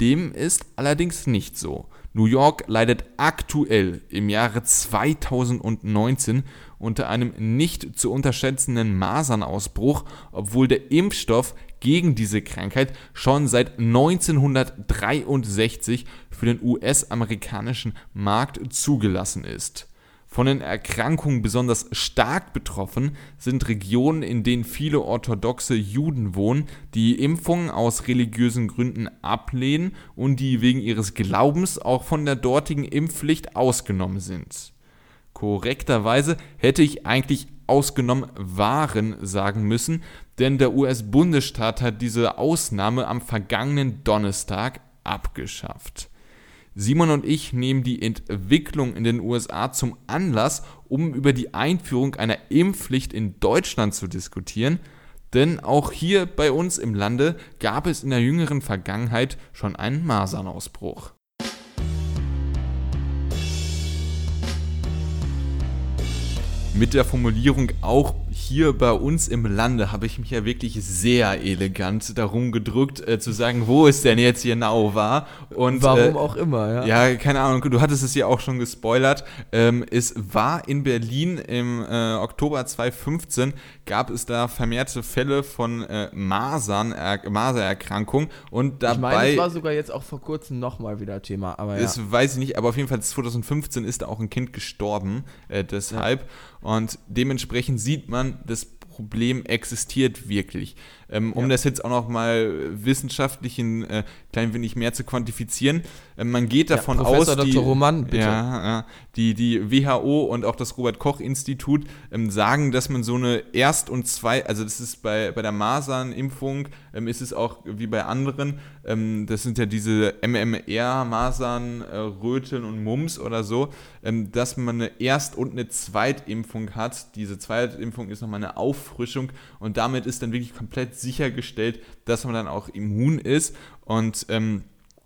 Dem ist allerdings nicht so. New York leidet aktuell im Jahre 2019 unter einem nicht zu unterschätzenden Masernausbruch, obwohl der Impfstoff gegen diese Krankheit schon seit 1963 für den US-amerikanischen Markt zugelassen ist. Von den Erkrankungen besonders stark betroffen sind Regionen, in denen viele orthodoxe Juden wohnen, die Impfungen aus religiösen Gründen ablehnen und die wegen ihres Glaubens auch von der dortigen Impfpflicht ausgenommen sind. Korrekterweise hätte ich eigentlich ausgenommen waren sagen müssen, denn der US-Bundesstaat hat diese Ausnahme am vergangenen Donnerstag abgeschafft. Simon und ich nehmen die Entwicklung in den USA zum Anlass, um über die Einführung einer Impfpflicht in Deutschland zu diskutieren, denn auch hier bei uns im Lande gab es in der jüngeren Vergangenheit schon einen Masernausbruch. mit der Formulierung auch hier bei uns im Lande habe ich mich ja wirklich sehr elegant darum gedrückt, äh, zu sagen, wo es denn jetzt genau war. Und, Warum äh, auch immer, ja. Ja, keine Ahnung, du hattest es ja auch schon gespoilert. Ähm, es war in Berlin im äh, Oktober 2015, gab es da vermehrte Fälle von äh, Masern, er Masererkrankung und dabei... Ich meine, es war sogar jetzt auch vor kurzem nochmal wieder Thema, aber ja. Das weiß ich nicht, aber auf jeden Fall 2015 ist da auch ein Kind gestorben, äh, deshalb. Und dementsprechend sieht man, das Problem existiert wirklich. Ähm, um Ja. das jetzt auch noch mal wissenschaftlich ein äh, klein wenig mehr zu quantifizieren, äh, man geht davon Professor aus, die, Dr. Roman, bitte. Ja, ja, die, die WHO und auch das Robert-Koch-Institut ähm, sagen, dass man so eine Erst- und Zwei-, also das ist bei, bei der Masernimpfung, ähm, ist es auch wie bei anderen, ähm, das sind ja diese MMR, Masern, äh, Röteln und Mumps oder so, ähm, dass man eine Erst- und eine Zweitimpfung hat. Diese Zweitimpfung ist nochmal eine Auffrischung und damit ist dann wirklich komplett sichergestellt, dass man dann auch immun ist und ähm,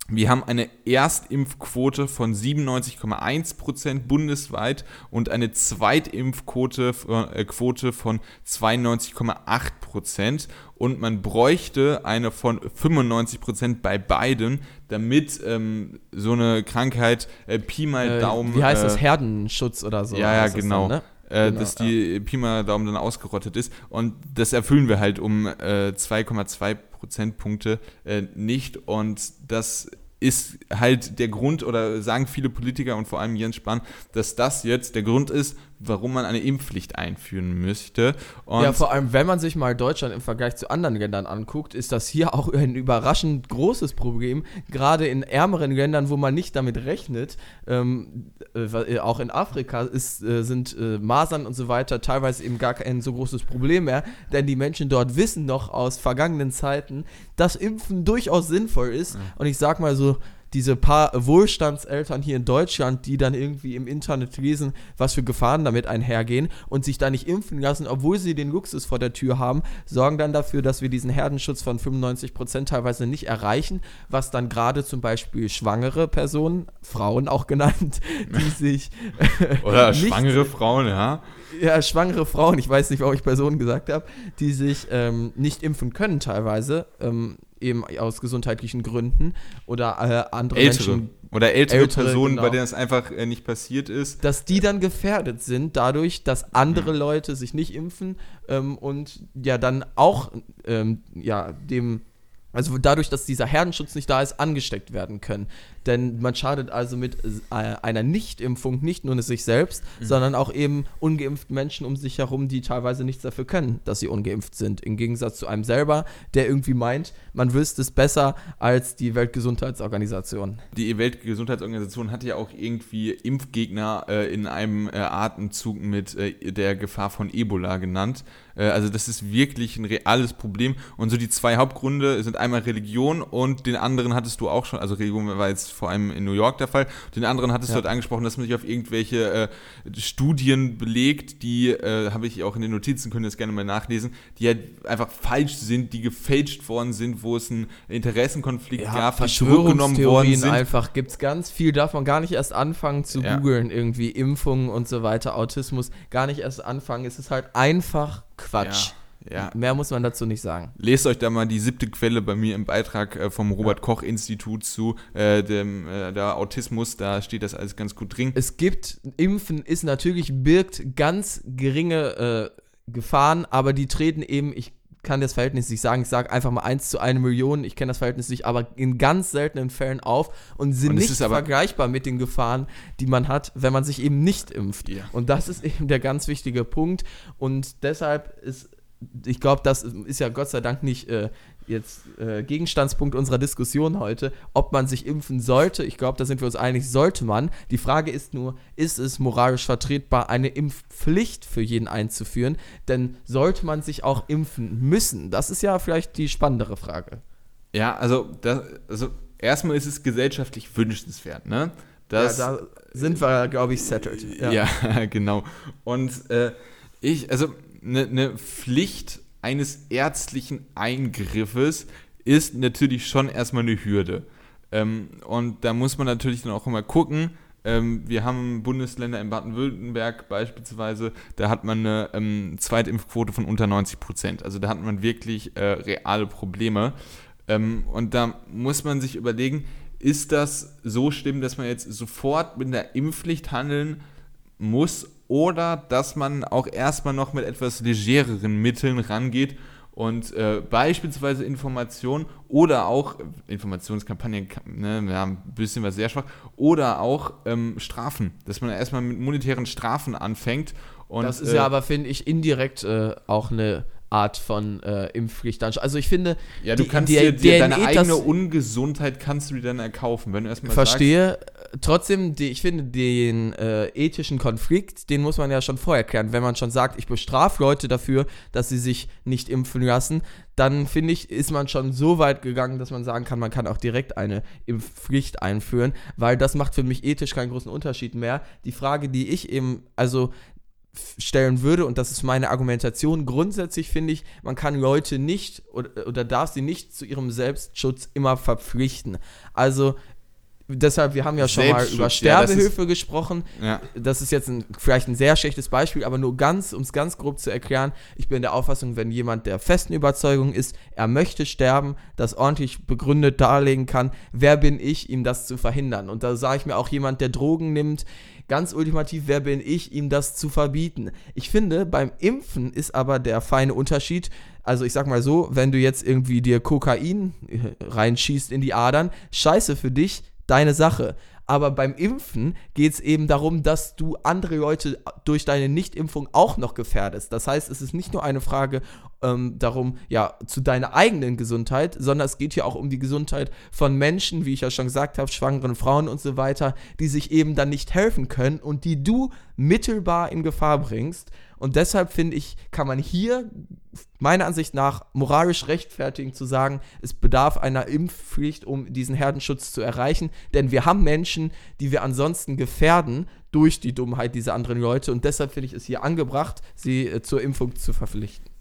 wir haben eine Erstimpfquote von 97,1% bundesweit und eine Zweitimpfquote von, äh, Quote von 92,8%. Und man bräuchte eine von 95% bei beiden, damit ähm, so eine Krankheit äh, Pi mal Äh, Daumen. Wie heißt äh, das? Herdenschutz oder so? ja, ja, genau. Dann, ne? Äh, Genau, dass die Pi mal Daumen dann ausgerottet ist. Und das erfüllen wir halt um äh, 2,2 Prozentpunkte äh, nicht. Und das ist halt der Grund, oder sagen viele Politiker und vor allem Jens Spahn, dass das jetzt der Grund ist, warum man eine Impfpflicht einführen müsste. Und ja, vor allem, wenn man sich mal Deutschland im Vergleich zu anderen Ländern anguckt, ist das hier auch ein überraschend großes Problem. Gerade in ärmeren Ländern, wo man nicht damit rechnet, ähm, äh, auch in Afrika ist, äh, sind äh, Masern und so weiter teilweise eben gar kein so großes Problem mehr, denn die Menschen dort wissen noch aus vergangenen Zeiten, dass Impfen durchaus sinnvoll ist. Und ich sag mal so, diese paar Wohlstandseltern hier in Deutschland, die dann irgendwie im Internet lesen, was für Gefahren damit einhergehen und sich da nicht impfen lassen, obwohl sie den Luxus vor der Tür haben, sorgen dann dafür, dass wir diesen Herdenschutz von 95% teilweise nicht erreichen, was dann gerade zum Beispiel schwangere Personen, Frauen auch genannt, die sich oder schwangere Frauen, ja. ja, schwangere Frauen, ich weiß nicht, warum ich Personen gesagt habe, die sich ähm, nicht impfen können teilweise, ähm, eben aus gesundheitlichen Gründen oder äh, andere Ältere. Menschen, Oder ältere, Ältere, Personen, genau. bei denen das einfach äh, nicht passiert ist. dass die dann gefährdet sind dadurch, dass andere Leute sich nicht impfen ähm, und ja dann auch ähm, ja dem also dadurch, dass dieser Herdenschutz nicht da ist, angesteckt werden können. Denn man schadet also mit äh, einer Nichtimpfung nicht nur sich selbst, sondern auch eben ungeimpften Menschen um sich herum, die teilweise nichts dafür können, dass sie ungeimpft sind. Im Gegensatz zu einem selber, der irgendwie meint, man wüsste es besser als die Weltgesundheitsorganisation. Die Weltgesundheitsorganisation hat ja auch irgendwie Impfgegner äh, in einem äh, Atemzug mit äh, der Gefahr von Ebola genannt. Äh, also das ist wirklich ein reales Problem. Und so die zwei Hauptgründe sind einmal Religion und den anderen hattest du auch schon, also Religion war jetzt vor allem in New York der Fall, den anderen hattest Ja. du halt angesprochen, dass man sich auf irgendwelche äh, Studien belegt, die, äh, habe ich auch in den Notizen, könnt ihr das gerne mal nachlesen, die halt einfach falsch sind, die gefälscht worden sind, wo es einen Interessenkonflikt gab, die zurückgenommen worden Verschwörungstheorien sind. einfach gibt es ganz viel, darf man gar nicht erst anfangen zu Ja. googeln, irgendwie Impfungen und so weiter, Autismus, gar nicht erst anfangen, es ist halt einfach Quatsch. Ja, ja. Mehr muss man dazu nicht sagen. Lest euch da mal die siebte Quelle bei mir im Beitrag äh, vom Robert-Koch-Institut zu äh, dem äh, der Autismus, da steht das alles ganz gut drin. Es gibt, Impfen ist natürlich, birgt ganz geringe äh, Gefahren, aber die treten eben, ich kann das Verhältnis nicht sagen, ich sage einfach mal 1 zu 1 Million, ich kenne das Verhältnis nicht, aber in ganz seltenen Fällen auf und sind Und nicht vergleichbar mit den Gefahren, die man hat, wenn man sich eben nicht impft. Ja. Und das ist eben der ganz wichtige Punkt und deshalb ist, ich glaube, das ist ja Gott sei Dank nicht äh, jetzt äh, Gegenstandspunkt unserer Diskussion heute, ob man sich impfen sollte. Ich glaube, da sind wir uns einig, sollte man. Die Frage ist nur, ist es moralisch vertretbar, eine Impfpflicht für jeden einzuführen? Denn sollte man sich auch impfen müssen? Das ist ja vielleicht die spannendere Frage. Ja, also, das, also erstmal ist es gesellschaftlich wünschenswert, ne? Das, ja, da sind wir, glaube ich, settled. Ja, genau. Und äh, ich, also eine ne Pflicht eines ärztlichen Eingriffes ist natürlich schon erstmal eine Hürde. Ähm, und da muss man natürlich dann auch immer gucken, Ähm, wir haben Bundesländer in Baden-Württemberg beispielsweise, da hat man eine ähm, Zweitimpfquote von unter 90 Prozent. Also da hat man wirklich äh, reale Probleme. Ähm, und da muss man sich überlegen, ist das so schlimm, dass man jetzt sofort mit der Impfpflicht handeln muss oder dass man auch erstmal noch mit etwas legereren Mitteln rangeht und äh, beispielsweise Informationen oder auch Informationskampagnen, ne, wir haben ein bisschen was sehr schwach, oder auch ähm, Strafen, dass man erstmal mit monetären Strafen anfängt. Und, das ist äh, ja aber, finde ich, indirekt äh, auch eine Art von äh, Impfpflicht. Also ich finde, ja, du die, kannst die, dir, dir deine eigene Ungesundheit kannst du dir dann erkaufen, wenn du erstmal Verstehe. Trotzdem, die, ich finde, den äh, ethischen Konflikt, den muss man ja schon vorher klären. Wenn man schon sagt, ich bestrafe Leute dafür, dass sie sich nicht impfen lassen, dann finde ich, ist man schon so weit gegangen, dass man sagen kann, man kann auch direkt eine Impfpflicht einführen, weil das macht für mich ethisch keinen großen Unterschied mehr. Die Frage, die ich eben, also stellen würde, und das ist meine Argumentation, grundsätzlich finde ich, man kann Leute nicht oder, oder darf sie nicht zu ihrem Selbstschutz immer verpflichten. Also deshalb, wir haben ja schon mal über Sterbehilfe ja, gesprochen. Ja. Das ist jetzt ein, vielleicht ein sehr schlechtes Beispiel, aber nur ganz, um es ganz grob zu erklären, ich bin der Auffassung, wenn jemand der festen Überzeugung ist, er möchte sterben, das ordentlich begründet darlegen kann, wer bin ich, ihm das zu verhindern? Und da sage ich mir auch jemand, der Drogen nimmt, ganz ultimativ, wer bin ich, ihm das zu verbieten? Ich finde, beim Impfen ist aber der feine Unterschied, also ich sag mal so, wenn du jetzt irgendwie dir Kokain äh, reinschießt in die Adern, scheiße für dich, deine Sache. Aber beim Impfen geht es eben darum, dass du andere Leute durch deine Nichtimpfung auch noch gefährdest. Das heißt, es ist nicht nur eine Frage ähm, darum, ja, zu deiner eigenen Gesundheit, sondern es geht hier auch um die Gesundheit von Menschen, wie ich ja schon gesagt habe, schwangeren Frauen und so weiter, die sich eben dann nicht helfen können und die du mittelbar in Gefahr bringst. Und deshalb finde ich, kann man hier meiner Ansicht nach moralisch rechtfertigen zu sagen, es bedarf einer Impfpflicht, um diesen Herdenschutz zu erreichen. Denn wir haben Menschen, die wir ansonsten gefährden durch die Dummheit dieser anderen Leute. Und deshalb finde ich es hier angebracht, sie äh, zur Impfung zu verpflichten.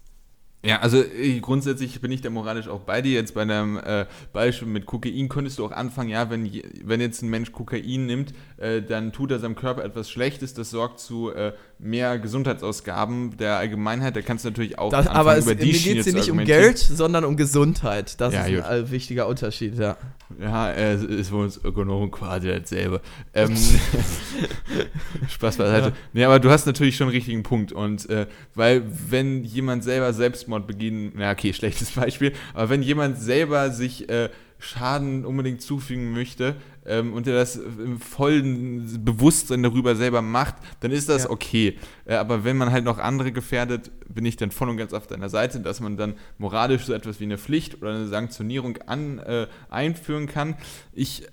Ja, also äh, grundsätzlich bin ich da moralisch auch bei dir. Jetzt bei deinem äh, Beispiel mit Kokain könntest du auch anfangen, ja, wenn, wenn jetzt ein Mensch Kokain nimmt, äh, dann tut er seinem Körper etwas Schlechtes, das sorgt zu äh, mehr Gesundheitsausgaben der Allgemeinheit. Da kannst du natürlich auch das, aber es, über die mir geht es hier nicht um Geld, sondern um Gesundheit. Das ja, ist gut. ein wichtiger Unterschied, ja. Ja, es ist für uns Ökonomen quasi dasselbe. Ähm, Spaß beiseite. Ja. Nee, aber du hast natürlich schon einen richtigen Punkt. Und äh, weil, wenn jemand selber Selbstmord beginnt, na okay, schlechtes Beispiel, aber wenn jemand selber sich äh, Schaden unbedingt zufügen möchte ähm, und der das im vollen Bewusstsein darüber selber macht, dann ist das ja. okay. Äh, aber wenn man halt noch andere gefährdet, bin ich dann voll und ganz auf deiner Seite, dass man dann moralisch so etwas wie eine Pflicht oder eine Sanktionierung an, äh, einführen kann. Ich,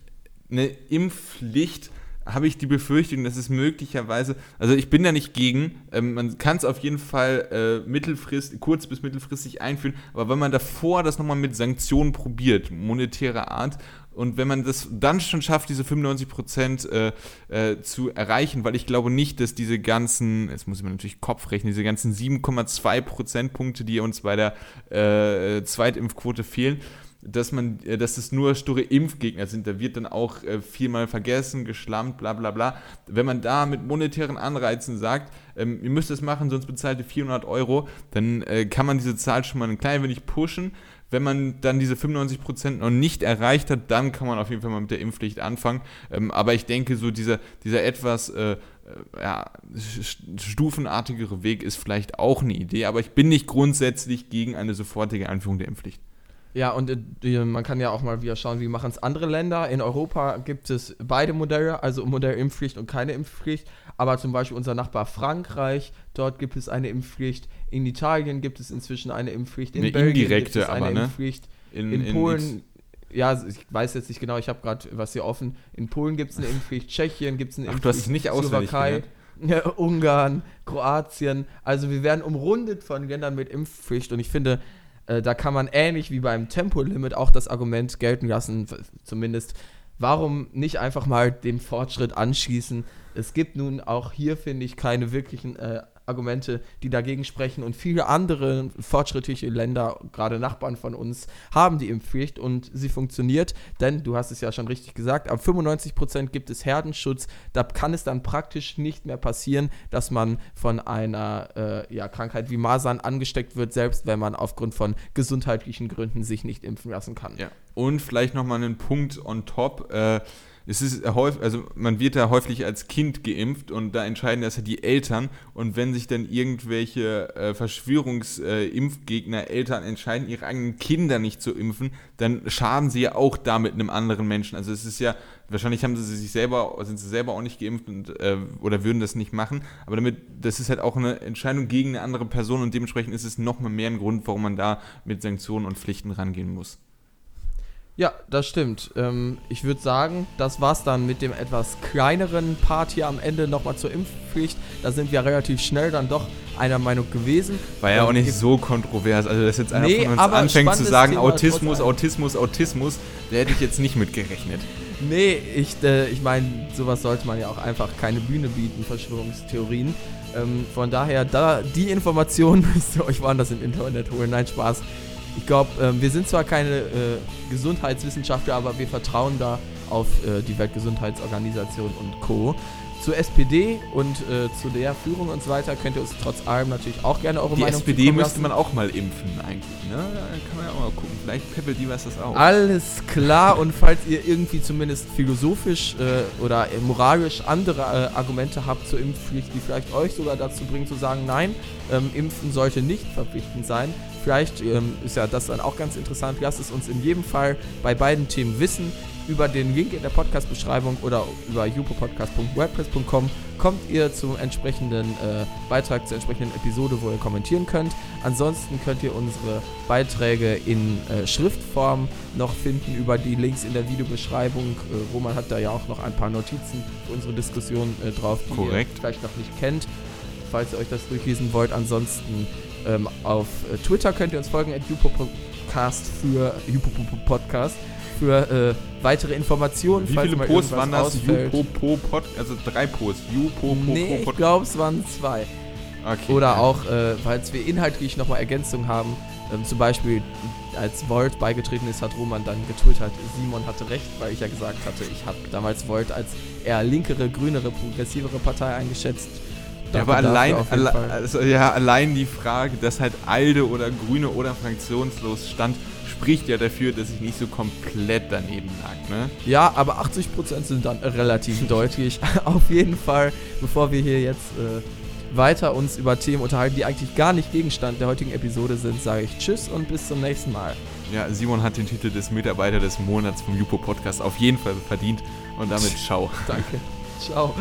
eine Impfpflicht habe ich die Befürchtung, dass es möglicherweise, also ich bin da nicht gegen, ähm, man kann es auf jeden Fall äh, mittelfristig, kurz bis mittelfristig einführen, aber wenn man davor das nochmal mit Sanktionen probiert, monetärer Art, und wenn man das dann schon schafft, diese 95 Prozent äh, äh, zu erreichen, weil ich glaube nicht, dass diese ganzen, jetzt muss man natürlich Kopf rechnen, diese ganzen 7,2 Prozentpunkte, die uns bei der äh, Zweitimpfquote fehlen, dass man, äh, dass es nur sture Impfgegner sind. Da wird dann auch äh, vielmal vergessen, geschlampt, bla bla bla. Wenn man da mit monetären Anreizen sagt, ähm, ihr müsst es machen, sonst bezahlt ihr 400 Euro, dann äh, kann man diese Zahl schon mal ein klein wenig pushen. Wenn man dann diese 95% noch nicht erreicht hat, dann kann man auf jeden Fall mal mit der Impfpflicht anfangen. Ähm, aber ich denke, so dieser, dieser etwas äh, äh ja, stufenartigere Weg ist vielleicht auch eine Idee, aber ich bin nicht grundsätzlich gegen eine sofortige Einführung der Impfpflicht. Ja, und äh, man kann ja auch mal wieder schauen, wie machen es andere Länder. In Europa gibt es beide Modelle, also Modell Impfpflicht und keine Impfpflicht. Aber zum Beispiel unser Nachbar Frankreich, dort gibt es eine Impfpflicht. In Italien gibt es inzwischen eine Impfpflicht. In eine Belgien indirekte, gibt es eine aber, ne? Impfpflicht. In, in, in Polen, ja, ich weiß jetzt nicht genau, ich habe gerade was hier offen. In Polen gibt es eine Impfpflicht, Tschechien gibt es eine Ach, Impfpflicht, du hast es nicht Slowakei, Ungarn, Kroatien. Also wir werden umrundet von Ländern mit Impfpflicht und ich finde, äh, da kann man ähnlich wie beim Tempolimit auch das Argument gelten lassen, zumindest, warum nicht einfach mal dem Fortschritt anschließen. Es gibt nun auch hier, finde ich, keine wirklichen äh, Argumente, die dagegen sprechen. Und viele andere fortschrittliche Länder, gerade Nachbarn von uns, haben die Impfpflicht und sie funktioniert, denn du hast es ja schon richtig gesagt, ab 95 Prozent gibt es Herdenschutz. Da kann es dann praktisch nicht mehr passieren, dass man von einer äh, ja, Krankheit wie Masern angesteckt wird, selbst wenn man aufgrund von gesundheitlichen Gründen sich nicht impfen lassen kann. Ja. Und vielleicht nochmal einen Punkt on top. Äh, es ist häufig, also man wird da häufig als Kind geimpft und da entscheiden das ja die Eltern und wenn sich dann irgendwelche äh, Verschwörungsimpfgegner äh, Eltern entscheiden, ihre eigenen Kinder nicht zu impfen, dann schaden sie ja auch damit einem anderen Menschen. Also es ist ja, wahrscheinlich haben sie sich selber, sind sie selber auch nicht geimpft und, äh, oder würden das nicht machen, aber damit, das ist halt auch eine Entscheidung gegen eine andere Person und dementsprechend ist es nochmal mehr ein Grund, warum man da mit Sanktionen und Pflichten rangehen muss. Ja, das stimmt. Ähm, ich würde sagen, das war's dann mit dem etwas kleineren Part hier am Ende nochmal zur Impfpflicht. Da sind wir relativ schnell dann doch einer Meinung gewesen. War ja auch nicht so kontrovers. Also, dass jetzt einer nee, von uns anfängt zu sagen, Thema Autismus, Autismus, Autismus, da hätte ich jetzt nicht mit gerechnet. Nee, ich, äh, ich meine, sowas sollte man ja auch einfach keine Bühne bieten, Verschwörungstheorien. Ähm, von daher, da die Informationen müsst ihr euch woanders im Internet holen. Nein, Spaß. Ich glaube, äh, wir sind zwar keine äh, Gesundheitswissenschaftler, aber wir vertrauen da auf äh, die Weltgesundheitsorganisation und Co. Zur SPD und äh, zu der Führung und so weiter könnt ihr uns trotz allem natürlich auch gerne eure die Meinung Die SPD müsste man auch mal impfen eigentlich, ne? Da kann man ja auch mal gucken. Vielleicht peppelt die was das auch. Alles klar und falls ihr irgendwie zumindest philosophisch äh, oder moralisch andere äh, Argumente habt zur Impfpflicht, die vielleicht euch sogar dazu bringen zu sagen, nein, ähm, Impfen sollte nicht verpflichtend sein, Vielleicht ähm, ist ja das dann auch ganz interessant. Lasst es uns in jedem Fall bei beiden Themen wissen. Über den Link in der Podcast-Beschreibung oder über jupopodcast.wordpress.com kommt ihr zum entsprechenden äh, Beitrag, zur entsprechenden Episode, wo ihr kommentieren könnt. Ansonsten könnt ihr unsere Beiträge in äh, Schriftform noch finden über die Links in der Videobeschreibung. Äh, Roman hat da ja auch noch ein paar Notizen für unsere Diskussion äh, drauf, die Korrekt. ihr vielleicht noch nicht kennt, falls ihr euch das durchlesen wollt. Ansonsten ähm, auf äh, Twitter könnt ihr uns folgen, at Podcast für Podcast für äh, weitere Informationen. Wie viele Posts waren das? Jupopo Pod, also drei Posts. Jupopo nee, ich glaube, es waren zwei. Okay. Oder auch, äh, falls wir inhaltlich nochmal Ergänzungen haben, ähm, zum Beispiel als Volt beigetreten ist, hat Roman dann getwittert, Simon hatte recht, weil ich ja gesagt hatte, ich habe damals Volt als eher linkere, grünere, progressivere Partei eingeschätzt. Ja, aber allein, alle, also, ja, allein die Frage, dass halt Alde oder Grüne oder fraktionslos stand, spricht ja dafür, dass ich nicht so komplett daneben lag, ne? Ja, aber 80% sind dann relativ deutlich. Auf jeden Fall, bevor wir hier jetzt äh, weiter uns über Themen unterhalten, die eigentlich gar nicht Gegenstand der heutigen Episode sind, sage ich Tschüss und bis zum nächsten Mal. Ja, Simon hat den Titel des Mitarbeiter des Monats vom Jupo Podcast auf jeden Fall verdient und damit ciao. Danke. Ciao.